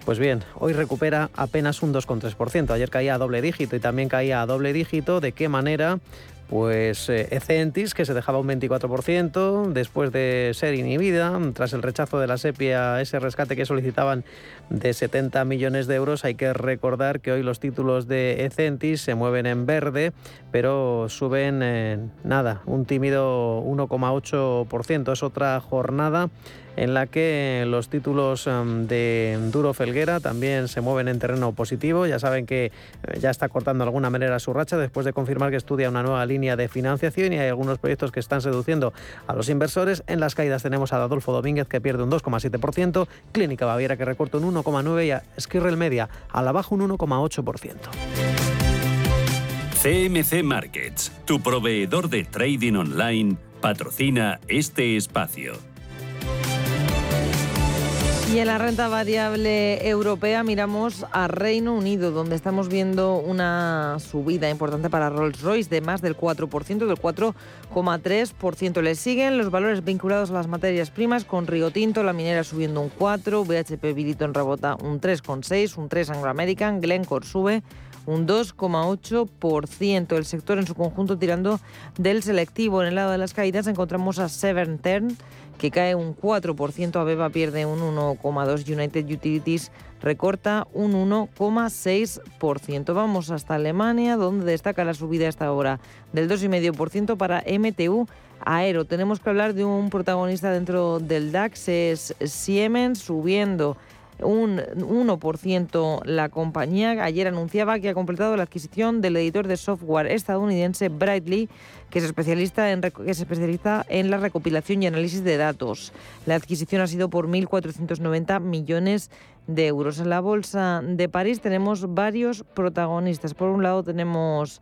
Pues bien, hoy recupera apenas un 2,3%. Ayer caía a doble dígito y también caía a doble dígito. ¿De qué manera? Pues eh, Ecentis, que se dejaba un 24% después de ser inhibida, tras el rechazo de la SEPIA, ese rescate que solicitaban de 70 millones de euros. Hay que recordar que hoy los títulos de Ecentis se mueven en verde, pero suben nada, un tímido 1,8%. Es otra jornada en la que los títulos em, de Duro Felguera también se mueven en terreno positivo. Ya saben que eh, ya está cortando de alguna manera su racha después de confirmar que estudia una nueva línea de financiación y hay algunos proyectos que están seduciendo a los inversores. En las caídas tenemos a Adolfo Domínguez que pierde un 2,7%, Clínica Baviera que recorta un 1,9% y a Skirrel Media a la baja un 1,8%. CMC Markets, tu proveedor de trading online, patrocina este espacio. Y en la renta variable europea miramos a Reino Unido, donde estamos viendo una subida importante para Rolls-Royce de más del 4%, del 4,3%. Le siguen los valores vinculados a las materias primas, con Río Tinto, la minera subiendo un 4%, BHP Billiton rebota un 3,6%, un 3% Anglo American, Glencore sube un 2,8%. El sector en su conjunto tirando del selectivo. En el lado de las caídas encontramos a Severn Tern, que cae un 4%, Abeba pierde un 1,2%, United Utilities recorta un 1,6%. Vamos hasta Alemania, donde destaca la subida hasta ahora del 2,5% para MTU Aero. Tenemos que hablar de un protagonista dentro del DAX, es Siemens, subiendo un 1% la compañía. Ayer anunciaba que ha completado la adquisición del editor de software estadounidense Brightly, que es, especialista en, que es especialista en la recopilación y análisis de datos. La adquisición ha sido por 1.490 millones de euros. En la Bolsa de París tenemos varios protagonistas. Por un lado tenemos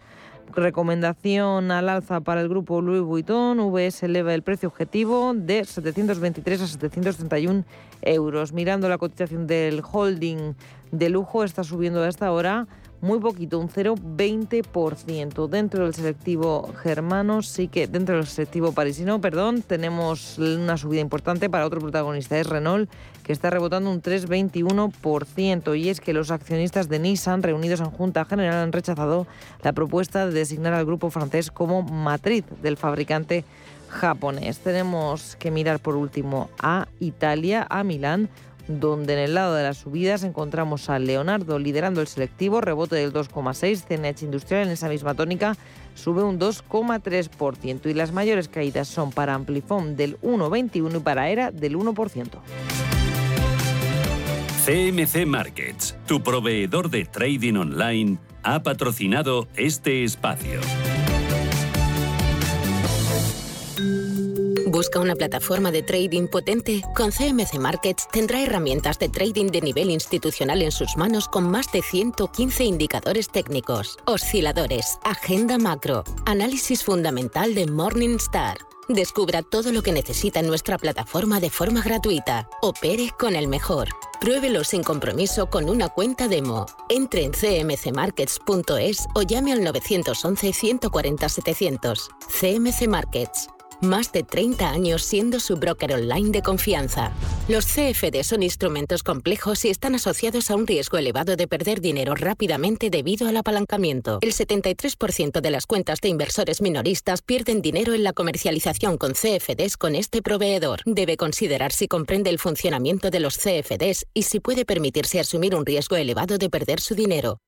recomendación al alza para el grupo Louis Vuitton. VS eleva el precio objetivo de 723 a 731 euros. Mirando la cotización del holding de lujo, está subiendo hasta ahora muy poquito, un 0,20%. Dentro del selectivo germano, sí que dentro del selectivo parisino, perdón, tenemos una subida importante para otro protagonista, es Renault, que está rebotando un 3,21%. Y es que los accionistas de Nissan, reunidos en Junta General, han rechazado la propuesta de designar al grupo francés como matriz del fabricante japonés. Tenemos que mirar por último a Italia, a Milán donde en el lado de las subidas encontramos a Leonardo liderando el selectivo, rebote del 2,6%, CNH Industrial en esa misma tónica sube un 2,3% y las mayores caídas son para Amplifon del 1,21% y para ERA del 1%. CMC Markets, tu proveedor de trading online, ha patrocinado este espacio. ¿Busca una plataforma de trading potente? Con CMC Markets tendrá herramientas de trading de nivel institucional en sus manos con más de 115 indicadores técnicos, osciladores, agenda macro, análisis fundamental de Morningstar. Descubra todo lo que necesita en nuestra plataforma de forma gratuita. Opere con el mejor. Pruébelo sin compromiso con una cuenta demo. Entre en cmcmarkets.es o llame al 911 140 700. CMC Markets más de 30 años siendo su broker online de confianza. Los CFD son instrumentos complejos y están asociados a un riesgo elevado de perder dinero rápidamente debido al apalancamiento. El 73% de las cuentas de inversores minoristas pierden dinero en la comercialización con CFDs con este proveedor. Debe considerar si comprende el funcionamiento de los CFDs y si puede permitirse asumir un riesgo elevado de perder su dinero.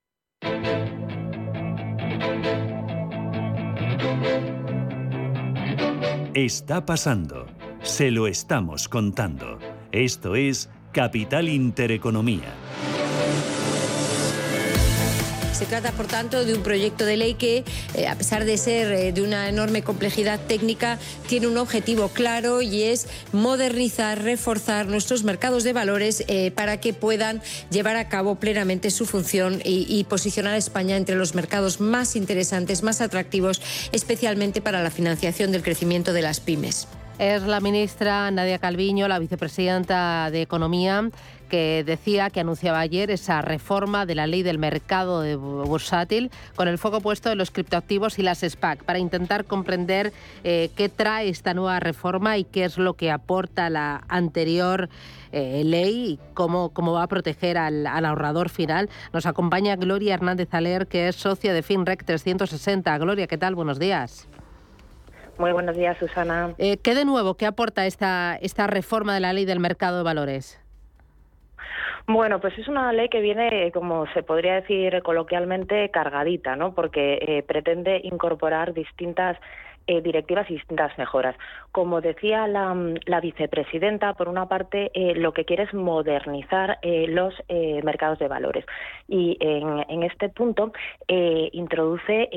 Está pasando. Se lo estamos contando. Esto es Capital Intereconomía. Se trata, por tanto, de un proyecto de ley que, eh, a pesar de ser eh, de una enorme complejidad técnica, tiene un objetivo claro y es modernizar, reforzar nuestros mercados de valores eh, para que puedan llevar a cabo plenamente su función y, y posicionar a España entre los mercados más interesantes, más atractivos, especialmente para la financiación del crecimiento de las pymes. Es la ministra Nadia Calviño, la vicepresidenta de Economía, que decía que anunciaba ayer esa reforma de la ley del mercado de bursátil con el foco puesto en los criptoactivos y las SPAC para intentar comprender eh, qué trae esta nueva reforma y qué es lo que aporta la anterior eh, ley y cómo, cómo va a proteger al, ahorrador final. Nos acompaña Gloria Hernández Aler, que es socia de FinRec 360. Gloria, ¿qué tal? Buenos días. Muy buenos días, Susana. Eh, ¿Qué de nuevo, qué aporta esta, esta reforma de la ley del mercado de valores? Bueno, pues es una ley que viene, como se podría decir coloquialmente, cargadita, ¿no? Porque eh, pretende incorporar distintas eh, directivas y distintas mejoras. Como decía la, vicepresidenta, por una parte, eh, lo que quiere es modernizar eh, los mercados de valores. Y en, este punto introduce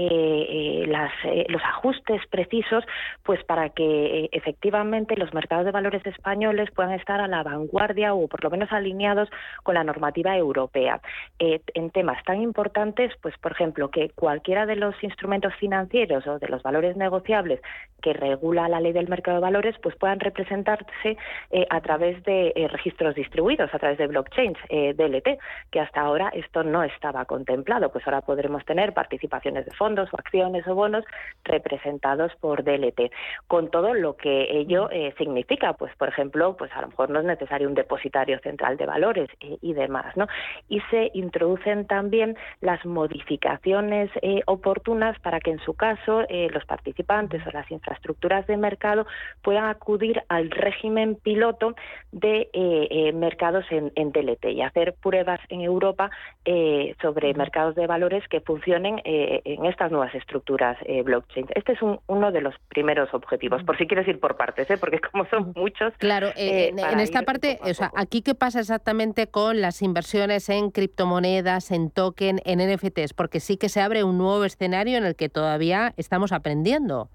los ajustes precisos pues para que efectivamente los mercados de valores españoles puedan estar a la vanguardia o por lo menos alineados con la normativa europea. en temas tan importantes, pues por ejemplo, que cualquiera de los instrumentos financieros o de los valores negociables que regula la ley del mercado de valores, pues puedan representarse eh, a través de eh, registros distribuidos, a través de blockchains, eh, DLT, que hasta ahora esto no estaba contemplado. Pues ahora podremos tener participaciones de fondos o acciones o bonos representados por DLT, con todo lo que ello significa. Pues, por ejemplo, pues a lo mejor no es necesario un depositario central de valores y demás, ¿no? Y se introducen también las modificaciones oportunas para que en su caso los participantes o las infraestructuras de mercado puedan acudir al régimen piloto de eh, eh, mercados en, en, DLT y hacer pruebas en Europa eh, sobre mercados de valores que funcionen en estas nuevas estructuras blockchain. Este es uno de los primeros objetivos, por si quieres ir por partes, porque como son muchos. Claro, en esta parte, o sea, aquí qué pasa exactamente con las inversiones en criptomonedas, en token, en NFTs, porque sí que se abre un nuevo escenario en el que todavía estamos aprendiendo.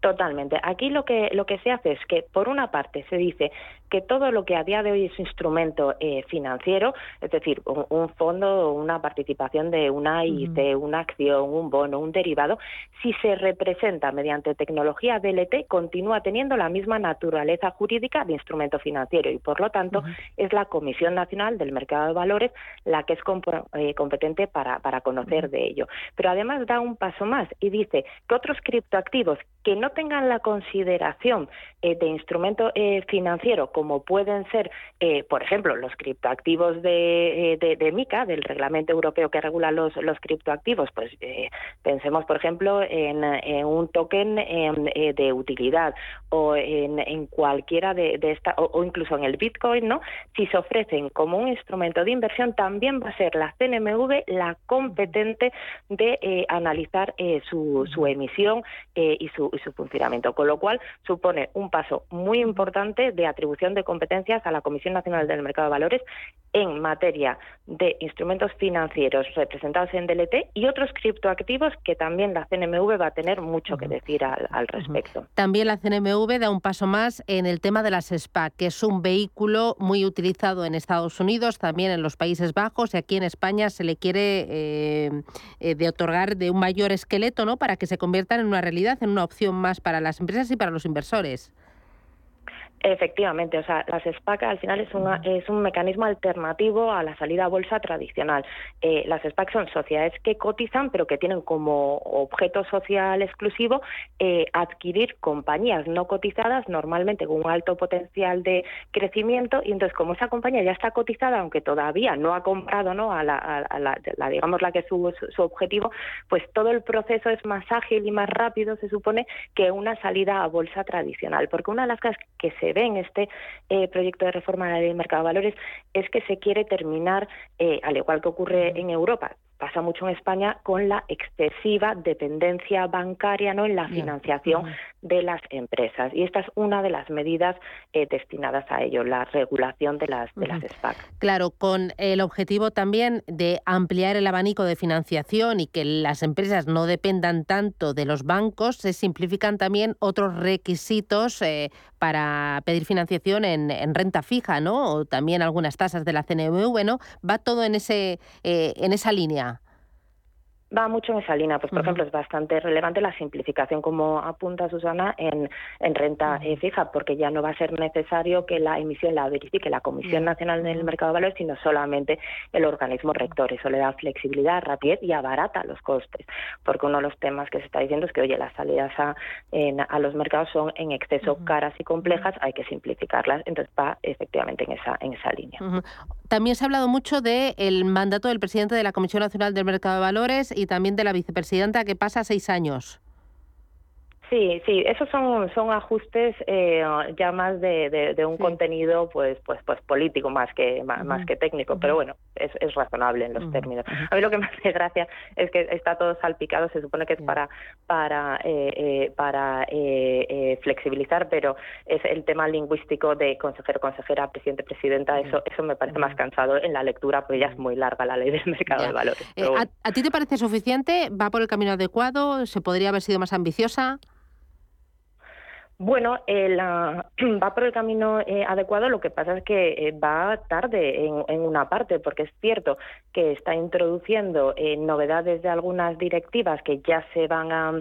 Totalmente. Aquí lo que, lo que se hace es que, por una parte, se dice que todo lo que a día de hoy es instrumento eh, financiero, es decir, un, fondo, una participación de una IT, una acción, un bono, un derivado, si se representa mediante tecnología DLT, continúa teniendo la misma naturaleza jurídica de instrumento financiero y, por lo tanto, es la Comisión Nacional del Mercado de Valores la que es eh, competente para, para conocer de ello. Pero además da un paso más y dice que otros criptoactivos que no tengan la consideración eh, de instrumento financiero como pueden ser, eh, por ejemplo, los criptoactivos de, eh, de, MICA, del reglamento europeo que regula los, criptoactivos, pues eh, pensemos, por ejemplo, en, un token em, de utilidad o en, cualquiera de, de esta, o, incluso en el Bitcoin, ¿no? Si se ofrecen como un instrumento de inversión, también va a ser la CNMV la competente de analizar su, su emisión y su, y su funcionamiento, con lo cual supone un paso muy importante de atribución de competencias a la Comisión Nacional del Mercado de Valores en materia de instrumentos financieros representados en DLT y otros criptoactivos que también la CNMV va a tener mucho que decir al, respecto. También la CNMV da un paso más en el tema de las SPAC, que es un vehículo muy utilizado en Estados Unidos, también en los Países Bajos y aquí en España se le quiere eh, eh, de otorgar de un mayor esqueleto ¿no? para que se conviertan en una realidad, en una opción más para las empresas y para los inversores. Efectivamente, o sea, las SPAC al final es, es un mecanismo alternativo a la salida a bolsa tradicional. Eh, las SPAC son sociedades que cotizan, pero que tienen como objeto social exclusivo eh, adquirir compañías no cotizadas, normalmente con un alto potencial de crecimiento, y entonces como esa compañía ya está cotizada, aunque todavía no ha comprado ¿no? a, la, digamos la que es su, su objetivo, pues todo el proceso es más ágil y más rápido, se supone, que una salida a bolsa tradicional, porque una de las cosas que se ve en este eh, proyecto de reforma de la ley del mercado de valores es que se quiere terminar, eh, al igual que ocurre en Europa, pasa mucho en España con la excesiva dependencia bancaria no en la financiación de las empresas. Y esta es una de las medidas eh, destinadas a ello la regulación de las de las SPAC claro con el objetivo también de ampliar el abanico de financiación y que las empresas no dependan tanto de los bancos se simplifican también otros requisitos eh, para pedir financiación en, renta fija no o también algunas tasas de la CNMV no va todo en ese eh, en esa línea va mucho en esa línea. Pues, por ejemplo, es bastante relevante la simplificación, como apunta Susana, en, en renta eh, fija, porque ya no va a ser necesario que la emisión la verifique la Comisión Nacional del Mercado de Valores, sino solamente el organismo rector. Eso le da flexibilidad, rapidez y abarata los costes, porque uno de los temas que se está diciendo es que, oye, las salidas a, a los mercados son en exceso caras y complejas, hay que simplificarlas. Entonces, va efectivamente en esa, en esa línea. También se ha hablado mucho del mandato del presidente de la Comisión Nacional del Mercado de Valores y también de la vicepresidenta que pasa seis años. Sí, sí, esos son, son ajustes eh, ya más de, de, un contenido pues, pues, pues político más que, más, que técnico, pero bueno, es, razonable en los términos. A mí lo que me hace gracia es que está todo salpicado, se supone que es para para eh, eh, para eh, flexibilizar, pero es el tema lingüístico de consejero, consejera, presidente, presidenta, eso eso me parece más cansado en la lectura, porque ya es muy larga la ley del mercado de valores. ¿A ti te parece suficiente? ¿Va por el camino adecuado? ¿Se podría haber sido más ambiciosa? Bueno, eh, va por el camino eh, adecuado, lo que pasa es que eh, va tarde en, una parte, porque es cierto que está introduciendo novedades de algunas directivas que ya se van a,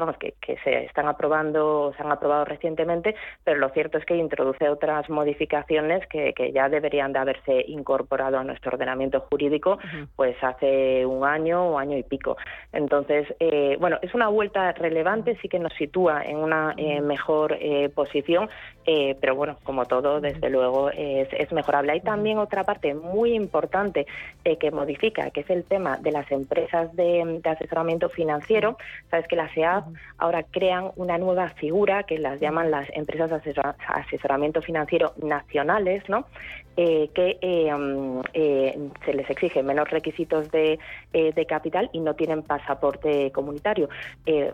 vamos, que, se están aprobando, se han aprobado recientemente, pero lo cierto es que introduce otras modificaciones que, ya deberían de haberse incorporado a nuestro ordenamiento jurídico, pues hace un año o año y pico. Entonces, bueno, es una vuelta relevante, sí que nos sitúa en una mejor eh, posición, eh, pero bueno, como todo, desde luego es, mejorable. Hay también otra parte muy importante eh, que modifica, que es el tema de las empresas de, asesoramiento financiero. Sabes que las EAF ahora crean una nueva figura que las llaman las empresas de asesoramiento financiero nacionales, ¿no? que mm, se les exige menos requisitos de, capital y no tienen pasaporte comunitario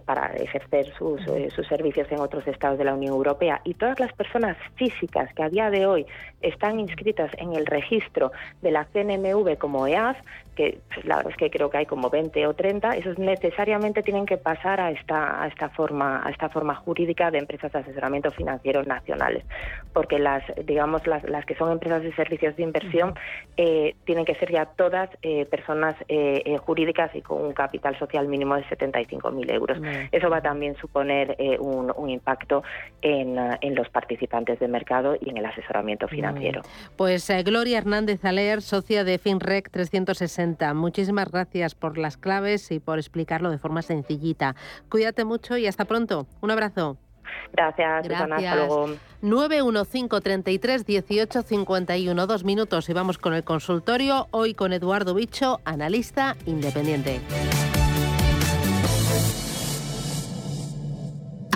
para ejercer sus, sus servicios en otros estados de la Unión Europea y todas las personas físicas que a día de hoy están inscritas en el registro de la CNMV como EAF, que pues, la verdad es que creo que hay como 20 o 30, esos necesariamente tienen que pasar a esta, a esta, forma, a esta forma jurídica de empresas de asesoramiento financiero nacionales, porque las, digamos, las, las que son empresas de servicios de inversión eh, tienen que ser ya todas eh, personas eh, jurídicas y con un capital social mínimo de 75.000 euros. Eso va a también suponer un, un impacto en, en, los participantes de mercado y en el asesoramiento financiero. Pues Gloria Hernández Aler, socia de FinRec 360, muchísimas gracias por las claves y por explicarlo de forma sencillita. Cuídate mucho y hasta pronto. Un abrazo. Gracias, Susana. Hasta luego. 915331851, dos minutos y vamos con el consultorio. Hoy con Eduardo Bicho, analista independiente.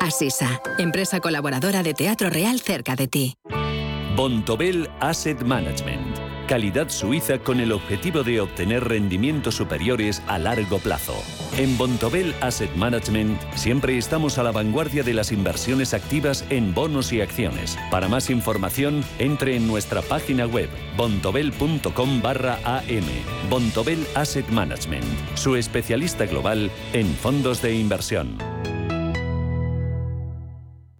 Asisa, empresa colaboradora de Teatro Real cerca de ti. Bontobel Asset Management. Calidad suiza con el objetivo de obtener rendimientos superiores a largo plazo. En Bontobel Asset Management siempre estamos a la vanguardia de las inversiones activas en bonos y acciones. Para más información, entre en nuestra página web bontobel.com barra am. Bontobel Asset Management, su especialista global en fondos de inversión.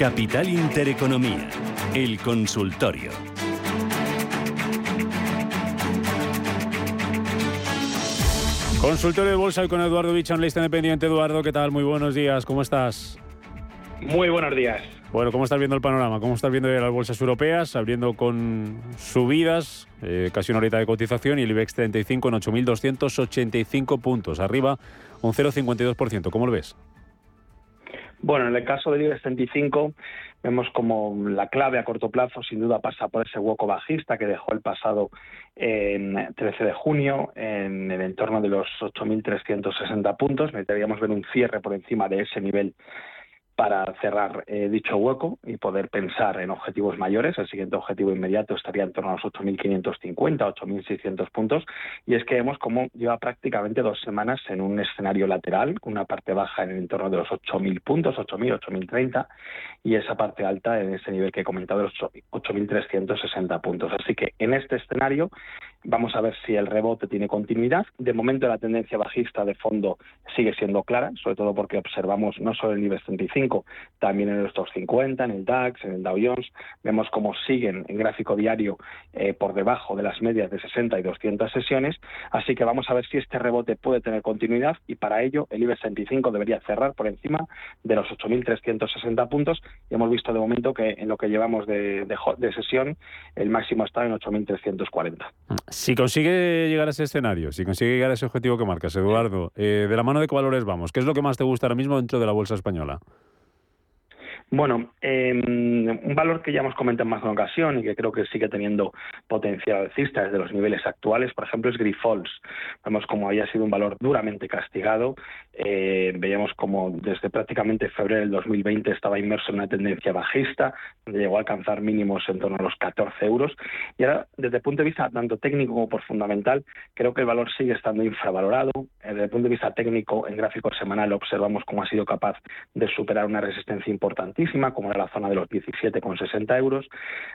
Capital Intereconomía, el consultorio. Consultorio de Bolsa con Eduardo Bichon, lista independiente. Eduardo, ¿qué tal? Muy buenos días, ¿cómo estás? Muy buenos días. Bueno, ¿cómo estás viendo el panorama? ¿Cómo estás viendo las bolsas europeas? Abriendo con subidas, eh, casi una horita de cotización y el IBEX 35 en 8.285 puntos, arriba un 0,52%. ¿Cómo lo ves? Bueno, en el caso del IBEX 35 vemos como la clave a corto plazo sin duda pasa por ese hueco bajista que dejó el pasado 13 de junio en el entorno de los 8.360 puntos. Necesitaríamos ver un cierre por encima de ese nivel para cerrar eh, dicho hueco y poder pensar en objetivos mayores. El siguiente objetivo inmediato estaría en torno a los 8.550, 8.600 puntos. Y es que vemos cómo lleva prácticamente dos semanas en un escenario lateral, una parte baja en el entorno de los 8.000 puntos, 8.000, 8.030, y esa parte alta en ese nivel que he comentado los 8.360 puntos. Así que en este escenario vamos a ver si el rebote tiene continuidad. De momento la tendencia bajista de fondo sigue siendo clara, sobre todo porque observamos no solo el nivel 35, también en los 50, en el DAX, en el Dow Jones. Vemos cómo siguen en gráfico diario eh, por debajo de las medias de 60 y 200 sesiones. Así que vamos a ver si este rebote puede tener continuidad y para ello el IBEX 65 debería cerrar por encima de los 8.360 puntos. Y hemos visto de momento que en lo que llevamos de, sesión el máximo está en 8.340. Si consigue llegar a ese escenario, si consigue llegar a ese objetivo que marcas, Eduardo, eh, ¿de la mano de qué valores vamos? ¿Qué es lo que más te gusta ahora mismo dentro de la bolsa española? Bueno, em, un valor que ya hemos comentado en más de una ocasión y que creo que sigue teniendo potencial alcista desde los niveles actuales, por ejemplo, es Grifols. Vemos como había sido un valor duramente castigado. Eh, veíamos como desde prácticamente febrero del 2020 estaba inmerso en una tendencia bajista, donde llegó a alcanzar mínimos en torno a los 14 euros. Y ahora, desde el punto de vista tanto técnico como por fundamental, creo que el valor sigue estando infravalorado. Desde el punto de vista técnico, en gráfico semanal observamos cómo ha sido capaz de superar una resistencia importante como era la zona de los 17,60 euros.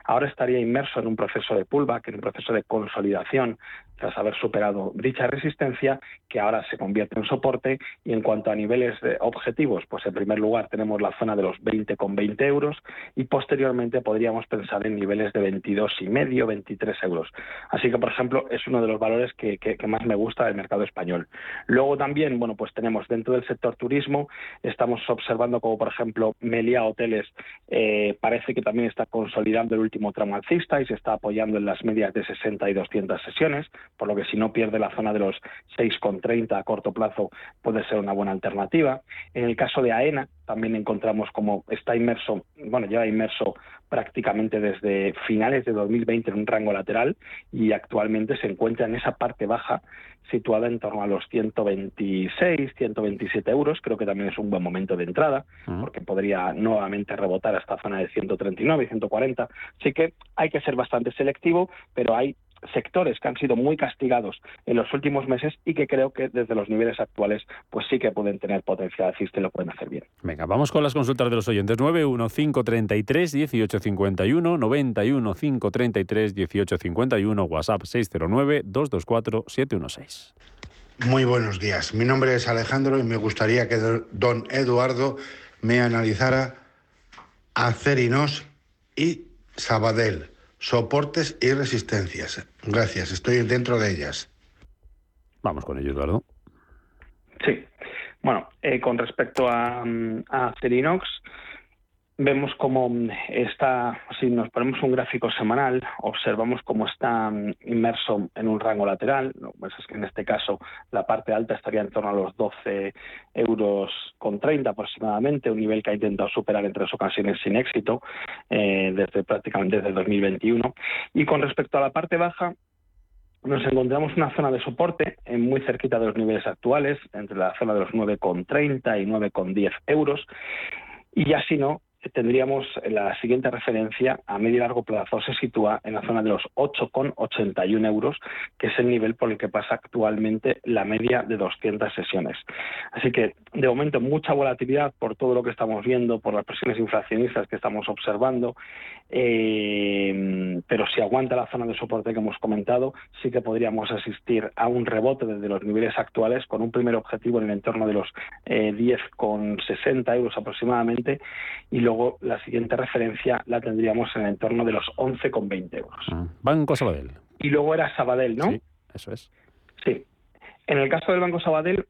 Ahora estaría inmerso en un proceso de pullback, en un proceso de consolidación tras haber superado dicha resistencia, que ahora se convierte en soporte. Y en cuanto a niveles de objetivos, pues en primer lugar tenemos la zona de los 20,20 euros y posteriormente podríamos pensar en niveles de 22,5, 23 euros. Así que, por ejemplo, es uno de los valores que, más me gusta del mercado español. Luego también, bueno, pues tenemos dentro del sector turismo, estamos observando como, por ejemplo, Melia Hoteles eh, parece que también está consolidando el último tramo alcista y se está apoyando en las medias de 60 y 200 sesiones por lo que si no pierde la zona de los 6,30 a corto plazo puede ser una buena alternativa. En el caso de AENA también encontramos como está inmerso, bueno, lleva inmerso prácticamente desde finales de 2020 en un rango lateral y actualmente se encuentra en esa parte baja situada en torno a los 126, 127 euros. Creo que también es un buen momento de entrada porque podría nuevamente rebotar a esta zona de 139, 140. Así que hay que ser bastante selectivo, pero hay sectores que han sido muy castigados en los últimos meses y que creo que desde los niveles actuales pues sí que pueden tener potencial alcista y lo pueden hacer bien. Venga, vamos con las consultas de los oyentes. 91533 1851 91533 1851 WhatsApp 609 224 716. Muy buenos días. Mi nombre es Alejandro y me gustaría que don Eduardo me analizara Acerinos y Sabadell soportes y resistencias. Gracias, estoy dentro de ellas. Vamos con ello, Eduardo. Sí. Bueno, eh, con respecto a, a Cerinox, vemos cómo está, si nos ponemos un gráfico semanal, observamos cómo está mm, inmerso en un rango lateral. Pues en este caso la parte alta estaría en torno a los 12 euros con 30 aproximadamente, un nivel que ha intentado superar en tres ocasiones sin éxito eh, desde prácticamente desde el 2021. Y con respecto a la parte baja, nos encontramos una zona de soporte eh, muy cerquita de los niveles actuales, entre la zona de los 9,30 y 9,10 euros. Y ya si no, tendríamos la siguiente referencia a medio y largo plazo se sitúa en la zona de los 8,81 euros, que es el nivel por el que pasa actualmente la media de 200 sesiones. Así que, de momento, mucha volatilidad por todo lo que estamos viendo, por las presiones inflacionistas que estamos observando, eh, pero si aguanta la zona de soporte que hemos comentado, sí que podríamos asistir a un rebote desde los niveles actuales con un primer objetivo en el entorno de los eh, 10,60 euros aproximadamente y luego la siguiente referencia la tendríamos en el entorno de los 11,20 euros. Ah, Banco Sabadell. Y luego era Sabadell, ¿no? Sí, eso es. Sí. En el caso del Banco Sabadell,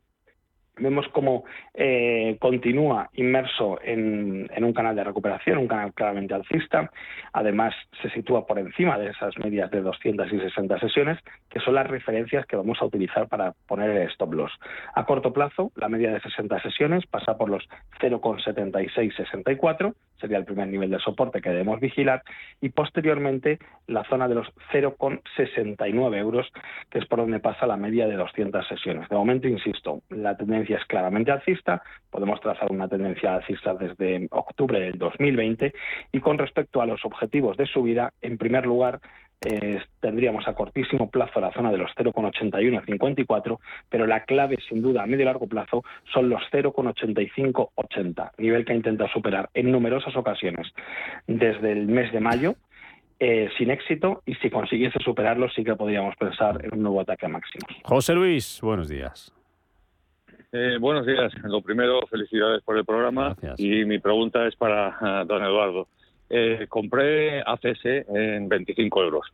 vemos cómo eh, continúa inmerso en, un canal de recuperación, un canal claramente alcista. Además, se sitúa por encima de esas medias de 260 sesiones, que son las referencias que vamos a utilizar para poner el stop loss. A corto plazo, la media de 60 sesiones pasa por los 0,7664, sería el primer nivel de soporte que debemos vigilar, y posteriormente la zona de los 0,69 euros, que es por donde pasa la media de 200 sesiones. De momento, insisto, la tendencia es claramente alcista, podemos trazar una tendencia alcista desde octubre del 2020 y con respecto a los objetivos de subida, en primer lugar, eh, tendríamos a cortísimo plazo la zona de los 0,81 54, pero la clave sin duda a medio y largo plazo son los 0,8580, nivel que ha intentado superar en numerosas ocasiones desde el mes de mayo. Eh, sin éxito y si consiguiese superarlo sí que podríamos pensar en un nuevo ataque a máximos. José Luis, buenos días. Eh, buenos días. Lo primero, felicidades por el programa. Y mi pregunta es para ah, don Eduardo. Eh, compré ACS en 25 euros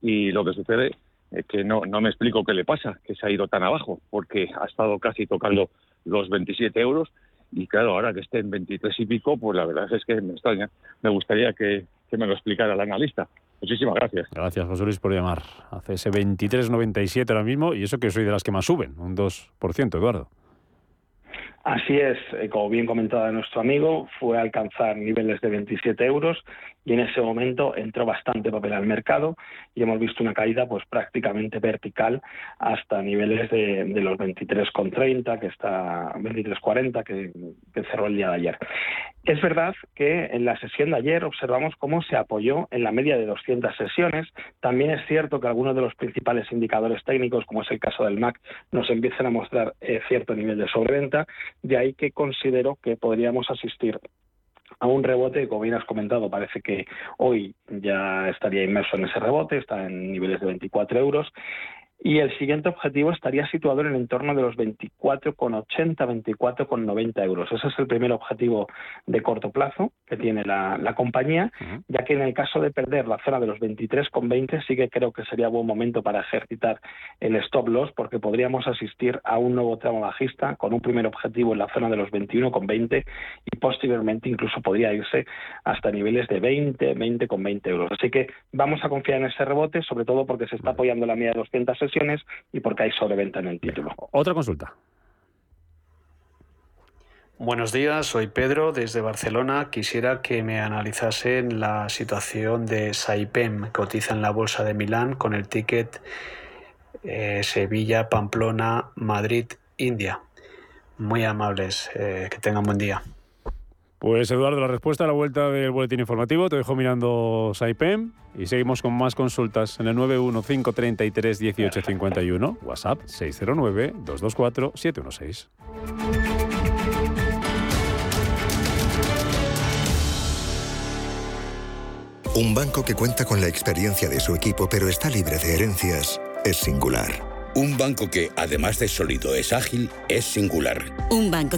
y lo que sucede es que no, no me explico qué le pasa, que se ha ido tan abajo, porque ha estado casi tocando los 27 euros y claro, ahora que esté en 23 y pico, pues la verdad es que me extraña. Me gustaría que, que me lo explicara el analista. Muchísimas gracias. Gracias, José Luis, por llamar. ACS 23.97 ahora mismo y eso que soy de las que más suben, un 2%, Eduardo. Así es, eh, como bien comentaba nuestro amigo, fue alcanzar niveles de 27 euros y en ese momento entró bastante papel al mercado y hemos visto una caída pues prácticamente vertical hasta niveles de, los 23,30 que está 23,40 que, que cerró el día de ayer. Es verdad que en la sesión de ayer observamos cómo se apoyó en la media de 200 sesiones. También es cierto que algunos de los principales indicadores técnicos, como es el caso del MAC, nos empiezan a mostrar eh, cierto nivel de sobreventa. De ahí que considero que podríamos asistir a un rebote, como bien has comentado, parece que hoy ya estaría inmerso en ese rebote, está en niveles de 24 euros y el siguiente objetivo estaría situado en el entorno de los 24,80, 24,90 euros. Ese es el primer objetivo de corto plazo que tiene la, compañía, ya que en el caso de perder la zona de los 23,20 sí que creo que sería buen momento para ejercitar el stop loss porque podríamos asistir a un nuevo tramo bajista con un primer objetivo en la zona de los 21,20 y posteriormente incluso podría irse hasta niveles de 20, 20,20 euros. Así que vamos a confiar en ese rebote, sobre todo porque se está apoyando la media de 260 y porque hay sobreventa en el título. Otra consulta. Buenos días, soy Pedro desde Barcelona. Quisiera que me analizasen la situación de Saipem, que cotiza en la bolsa de Milán con el ticket eh, Sevilla, Pamplona, Madrid, India. Muy amables, eh, que tengan buen día. Pues Eduardo, la respuesta a la vuelta del boletín informativo. Te dejo mirando Saipem y seguimos con más consultas en el 915331851, WhatsApp 609-224-716. Un banco que cuenta con la experiencia de su equipo pero está libre de herencias es singular. Un banco que, además de sólido, es ágil, es singular. Un banco